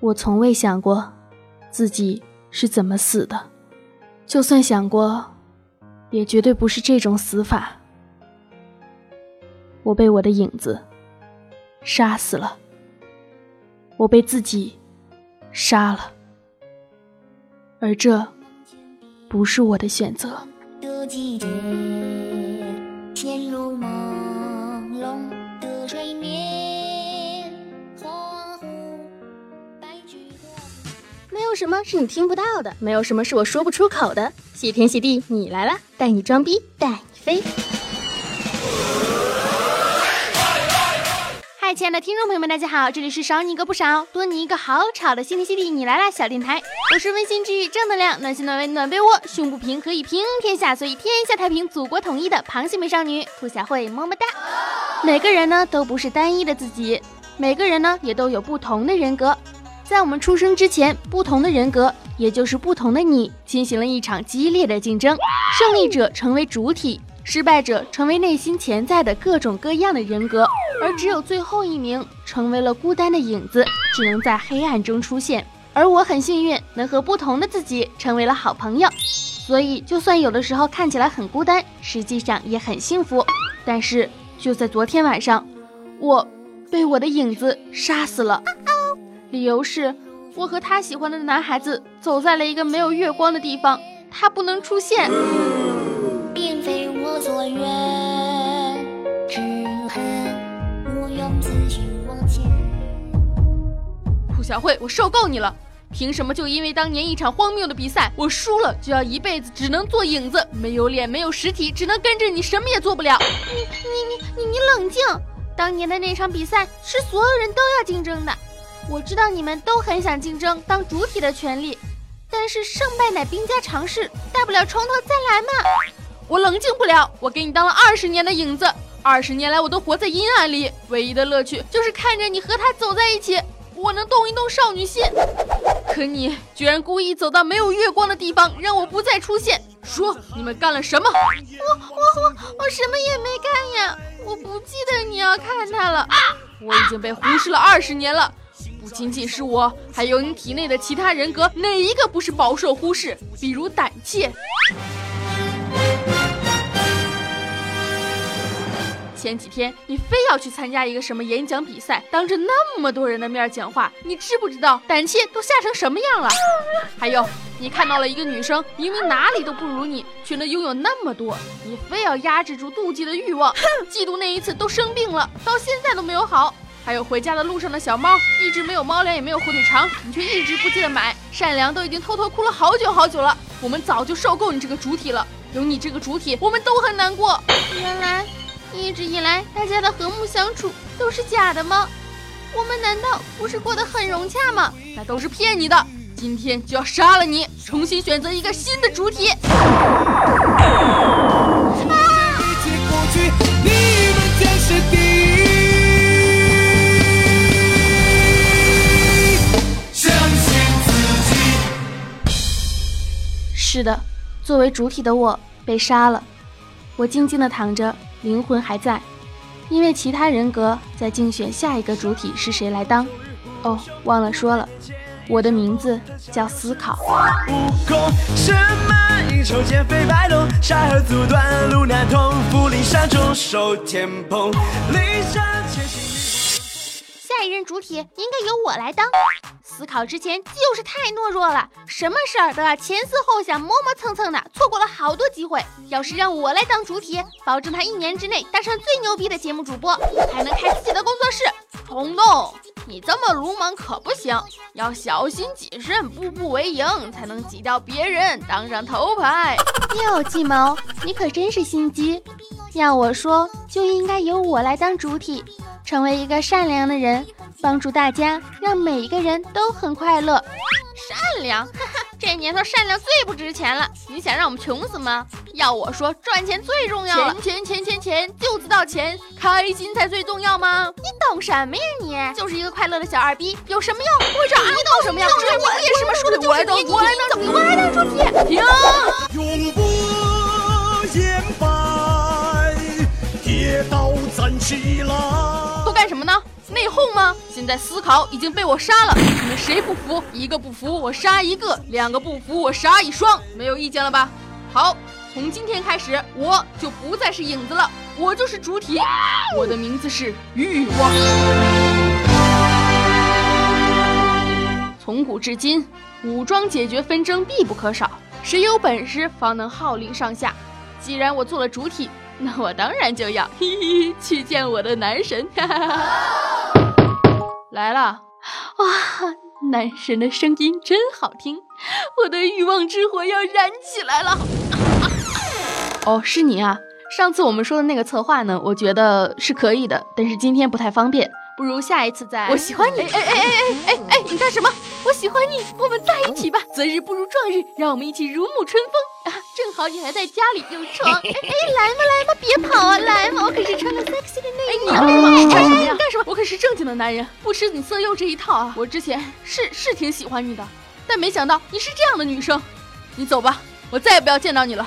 我从未想过自己是怎么死的，就算想过，也绝对不是这种死法。我被我的影子杀死了，我被自己杀了，而这不是我的选择。有什么是你听不到的，没有什么是我说不出口的。谢天谢地，你来了，带你装逼，带你飞。嗨，亲爱的听众朋友们，大家好，这里是少你一个不少，多你一个好吵的谢天谢地，你来啦小电台，我是温馨治愈、正能量、暖心暖胃暖被窝、胸不平可以平天下，所以天下太平，祖国统一的螃蟹美少女兔小慧，么么哒。每个人呢都不是单一的自己，每个人呢也都有不同的人格。在我们出生之前，不同的人格，也就是不同的你，进行了一场激烈的竞争。胜利者成为主体，失败者成为内心潜在的各种各样的人格，而只有最后一名成为了孤单的影子，只能在黑暗中出现。而我很幸运，能和不同的自己成为了好朋友，所以就算有的时候看起来很孤单，实际上也很幸福。但是就在昨天晚上，我被我的影子杀死了。理由是，我和他喜欢的男孩子走在了一个没有月光的地方，他不能出现。并非我所愿，只恨我用自信往前。蒲小慧，我受够你了！凭什么就因为当年一场荒谬的比赛，我输了就要一辈子只能做影子，没有脸，没有实体，只能跟着你，什么也做不了？你你你你你冷静！当年的那场比赛是所有人都要竞争的。我知道你们都很想竞争当主体的权利，但是胜败乃兵家常事，大不了从头再来嘛。我冷静不了，我给你当了二十年的影子，二十年来我都活在阴暗里，唯一的乐趣就是看着你和他走在一起，我能动一动少女心。可你居然故意走到没有月光的地方，让我不再出现。说你们干了什么？我我我我什么也没干呀，我不记得你要看他了。我已经被忽视了二十年了。不仅仅是我，还有你体内的其他人格，哪一个不是饱受忽视？比如胆怯。前几天你非要去参加一个什么演讲比赛，当着那么多人的面讲话，你知不知道胆怯都吓成什么样了？还有，你看到了一个女生，明明哪里都不如你，却能拥有那么多，你非要压制住妒忌的欲望，嫉妒那一次都生病了，到现在都没有好。还有回家的路上的小猫，一直没有猫粮，也没有火腿肠，你却一直不记得买。善良都已经偷偷哭了好久好久了，我们早就受够你这个主体了。有你这个主体，我们都很难过。原来一直以来大家的和睦相处都是假的吗？我们难道不是过得很融洽吗？那都是骗你的。今天就要杀了你，重新选择一个新的主体。是的，作为主体的我被杀了。我静静的躺着，灵魂还在，因为其他人格在竞选下一个主体是谁来当。哦，忘了说了，我的名字叫思考。下一任主体应该由我来当。思考之前就是太懦弱了，什么事儿都要前思后想，磨磨蹭蹭的，错过了好多机会。要是让我来当主体，保证他一年之内当上最牛逼的节目主播，还能开自己的工作室。冲动，你这么鲁莽可不行，要小心谨慎，步步为营，才能挤掉别人，当上头牌。哟，计谋，你可真是心机。要我说，就应该由我来当主体。成为一个善良的人，帮助大家，让每一个人都很快乐。善良，哈哈，这年头善良最不值钱了。你想让我们穷死吗？要我说，赚钱最重要了。钱钱钱钱钱，就知道钱，开心才最重要吗？你懂什么呀？你就是一个快乐的小二逼，有什么用？会长，你懂什么呀？只有你什么说的就是你，我来当主，我来当主体。停！永不言败，跌倒站起来。干什么呢？内讧吗？现在思考已经被我杀了，你们谁不服？一个不服我杀一个，两个不服我杀一双，没有意见了吧？好，从今天开始我就不再是影子了，我就是主体，我的名字是欲望。从古至今，武装解决纷争必不可少，谁有本事方能号令上下。既然我做了主体。那我当然就要嘿嘿去见我的男神，哈哈哈来了！哇，男神的声音真好听，我的欲望之火要燃起来了。哦，是你啊！上次我们说的那个策划呢？我觉得是可以的，但是今天不太方便，不如下一次再。我喜欢你！哎哎哎哎哎哎哎！你干什么？我喜欢你，我们在一起吧！择日不如撞日，让我们一起如沐春风啊！正好你还在家里有床，哎哎，来嘛来嘛，别跑啊，来嘛！我可是穿了 sexy 的内衣。哎，你干什么呀？干什么？我可是正经的男人，不吃你色诱这一套啊！我之前是是挺喜欢你的，但没想到你是这样的女生。你走吧，我再也不要见到你了。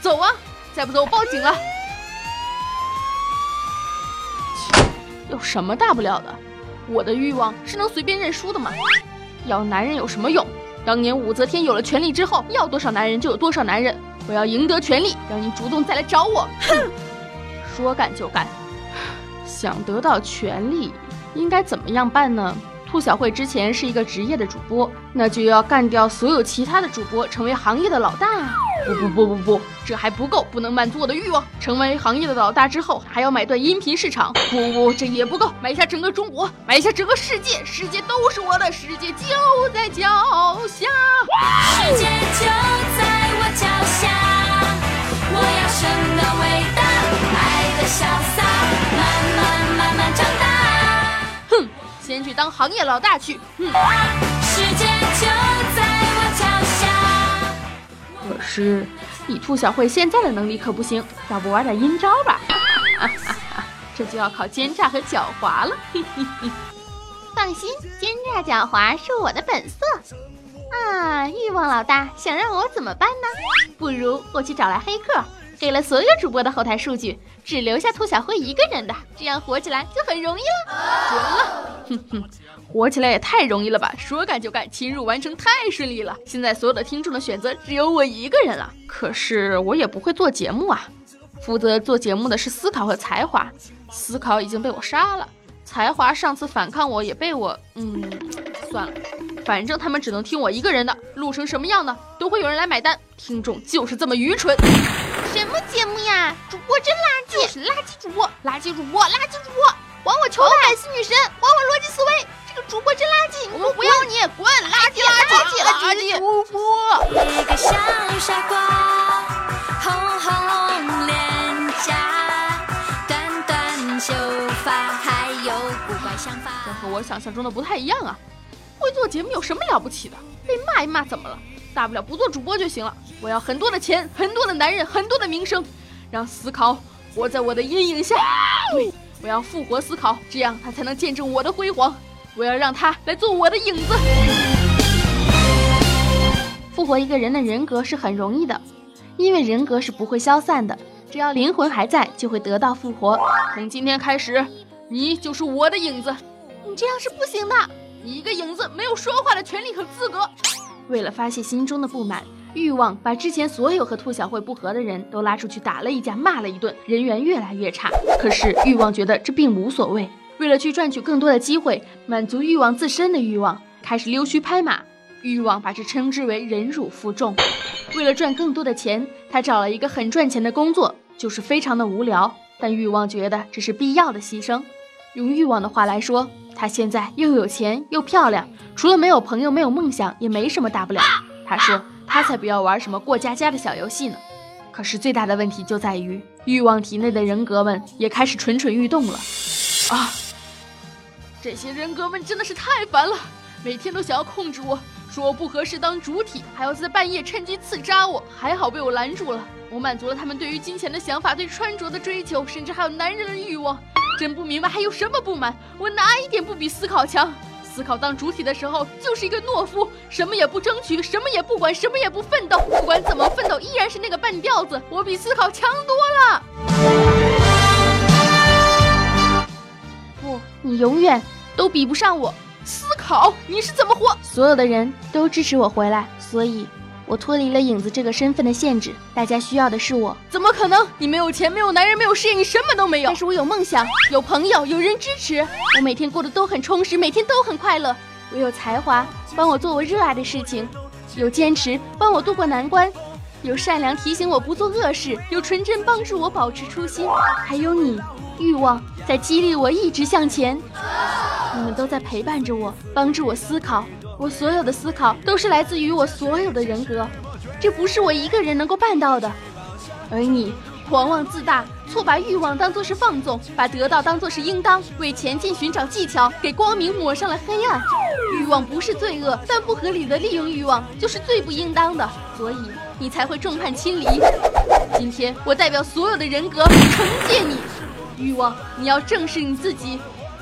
走啊！再不走我报警了。有什么大不了的？我的欲望是能随便认输的吗？要男人有什么用？当年武则天有了权力之后，要多少男人就有多少男人。我要赢得权力，让你主动再来找我。哼，说干就干。想得到权力，应该怎么样办呢？兔小慧之前是一个职业的主播，那就要干掉所有其他的主播，成为行业的老大。不不不不不，这还不够，不能满足我的欲望。成为行业的老大之后，还要买断音频市场。不不，这也不够，买下整个中国，买下整个世界，世界都是我的，世界就在脚下。世界就在我脚下，我要生的伟大，爱的潇洒，慢慢慢慢长大。哼，先去当行业老大去。哼。可是，以兔小慧现在的能力可不行，要不玩点阴招吧？这就要靠奸诈和狡猾了。放心，奸诈狡猾是我的本色。啊，欲望老大想让我怎么办呢？不如我去找来黑客，给了所有主播的后台数据，只留下兔小慧一个人的，这样火起来就很容易了。绝了，哼哼，火起来也太容易了吧？说干就干，侵入完成太顺利了。现在所有的听众的选择只有我一个人了。可是我也不会做节目啊，负责做节目的是思考和才华，思考已经被我杀了。才华上次反抗我也被我，嗯，算了，反正他们只能听我一个人的，录成什么样的都会有人来买单。听众就是这么愚蠢。什么节目呀？主播真垃圾，就是垃圾主播，垃圾主播，垃圾主播，还我球百思女神，还我逻辑思维。这个主播真垃圾，我们不要你，滚，垃圾，垃圾，垃圾主播。一个小傻瓜，红红脸颊，短短秀发。这和我想象中的不太一样啊！会做节目有什么了不起的？被骂一骂怎么了？大不了不做主播就行了。我要很多的钱，很多的男人，很多的名声，让思考活在我的阴影下。对，我要复活思考，这样他才能见证我的辉煌。我要让他来做我的影子。复活一个人的人格是很容易的，因为人格是不会消散的，只要灵魂还在，就会得到复活。从今天开始。你就是我的影子，你这样是不行的。你一个影子没有说话的权利和资格。为了发泄心中的不满，欲望把之前所有和兔小慧不和的人都拉出去打了一架，骂了一顿，人缘越来越差。可是欲望觉得这并无所谓。为了去赚取更多的机会，满足欲望自身的欲望，开始溜须拍马。欲望把这称之为忍辱负重。为了赚更多的钱，他找了一个很赚钱的工作，就是非常的无聊。但欲望觉得这是必要的牺牲。用欲望的话来说，他现在又有钱又漂亮，除了没有朋友、没有梦想，也没什么大不了。他说他才不要玩什么过家家的小游戏呢。可是最大的问题就在于，欲望体内的人格们也开始蠢蠢欲动了。啊，这些人格们真的是太烦了，每天都想要控制我，说我不合适当主体，还要在半夜趁机刺扎我。还好被我拦住了，我满足了他们对于金钱的想法、对穿着的追求，甚至还有男人的欲望。真不明白还有什么不满？我哪一点不比思考强？思考当主体的时候就是一个懦夫，什么也不争取，什么也不管，什么也不奋斗。不管怎么奋斗，依然是那个半吊子。我比思考强多了。不，你永远都比不上我。思考，你是怎么活？所有的人都支持我回来，所以。我脱离了影子这个身份的限制，大家需要的是我。怎么可能？你没有钱，没有男人，没有事业，你什么都没有。但是我有梦想，有朋友，有人支持，我每天过得都很充实，每天都很快乐。我有才华，帮我做我热爱的事情；有坚持，帮我渡过难关；有善良，提醒我不做恶事；有纯真，帮助我保持初心；还有你，欲望，在激励我一直向前。你们都在陪伴着我，帮助我思考。我所有的思考都是来自于我所有的人格，这不是我一个人能够办到的。而你狂妄自大，错把欲望当作是放纵，把得到当作是应当，为前进寻找技巧，给光明抹上了黑暗。欲望不是罪恶，但不合理的利用欲望就是最不应当的，所以你才会众叛亲离。今天我代表所有的人格惩戒你，欲望，你要正视你自己，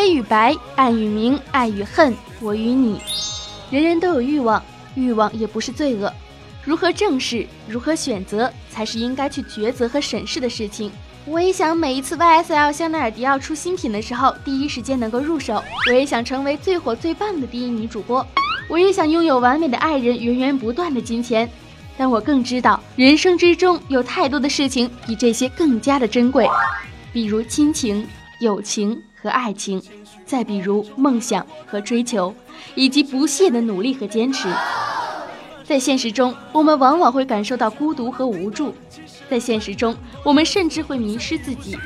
黑与白，暗与明，爱与恨，我与你，人人都有欲望，欲望也不是罪恶。如何正视，如何选择，才是应该去抉择和审视的事情。我也想每一次 YSL 香奈儿迪奥出新品的时候，第一时间能够入手。我也想成为最火最棒的第一女主播。我也想拥有完美的爱人，源源不断的金钱。但我更知道，人生之中有太多的事情比这些更加的珍贵，比如亲情、友情和爱情，再比如梦想和追求，以及不懈的努力和坚持。在现实中，我们往往会感受到孤独和无助；在现实中，我们甚至会迷失自己。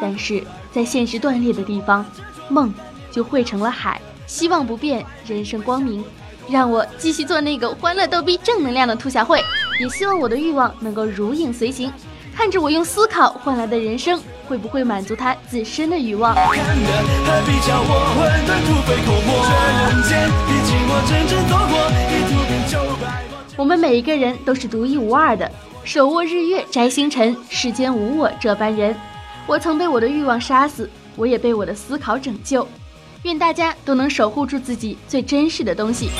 但是在现实断裂的地方，梦就汇成了海，希望不变，人生光明。让我继续做那个欢乐逗逼、正能量的兔小慧，也希望我的欲望能够如影随形，看着我用思考换来的人生，会不会满足他自身的欲望？我们每一个人都是独一无二的，手握日月摘星辰，世间无我这般人。我曾被我的欲望杀死，我也被我的思考拯救。愿大家都能守护住自己最真实的东西。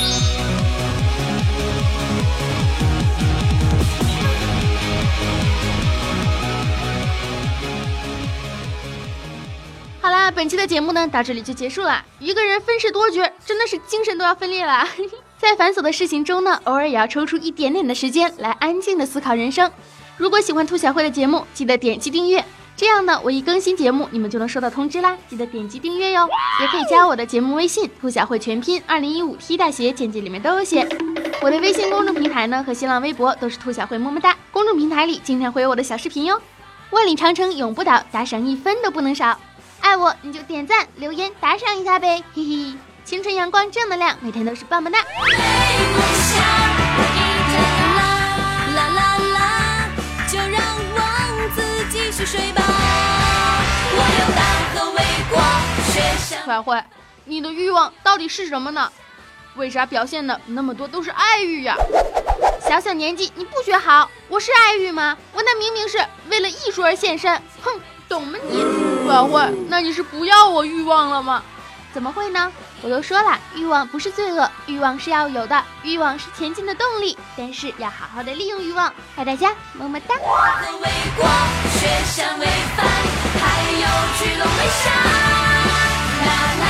本期的节目呢，到这里就结束了。一个人分饰多角，真的是精神都要分裂了。在繁琐的事情中呢，偶尔也要抽出一点点的时间来安静的思考人生。如果喜欢兔小慧的节目，记得点击订阅，这样呢，我一更新节目，你们就能收到通知啦。记得点击订阅哟，也可以加我的节目微信“兔小慧全拼二零一五 T 大写”，简介里面都有写。我的微信公众平台呢和新浪微博都是兔小慧么么哒，公众平台里经常会有我的小视频哟。万里长城永不倒，打赏一分都不能少。爱我你就点赞、留言、打赏一下呗，嘿嘿。青春阳光正能量，每天都是棒棒哒。坏坏，你的欲望到底是什么呢？为啥表现的那么多都是爱欲呀？小小年纪你不学好，我是爱欲吗？我那明明是为了艺术而献身。哼，懂吗你？坏坏，那你是不要我欲望了吗？怎么会呢？我都说了，欲望不是罪恶，欲望是要有的，欲望是前进的动力。但是要好好的利用欲望。爱大家，么么哒。还有巨龙微笑，啦啦。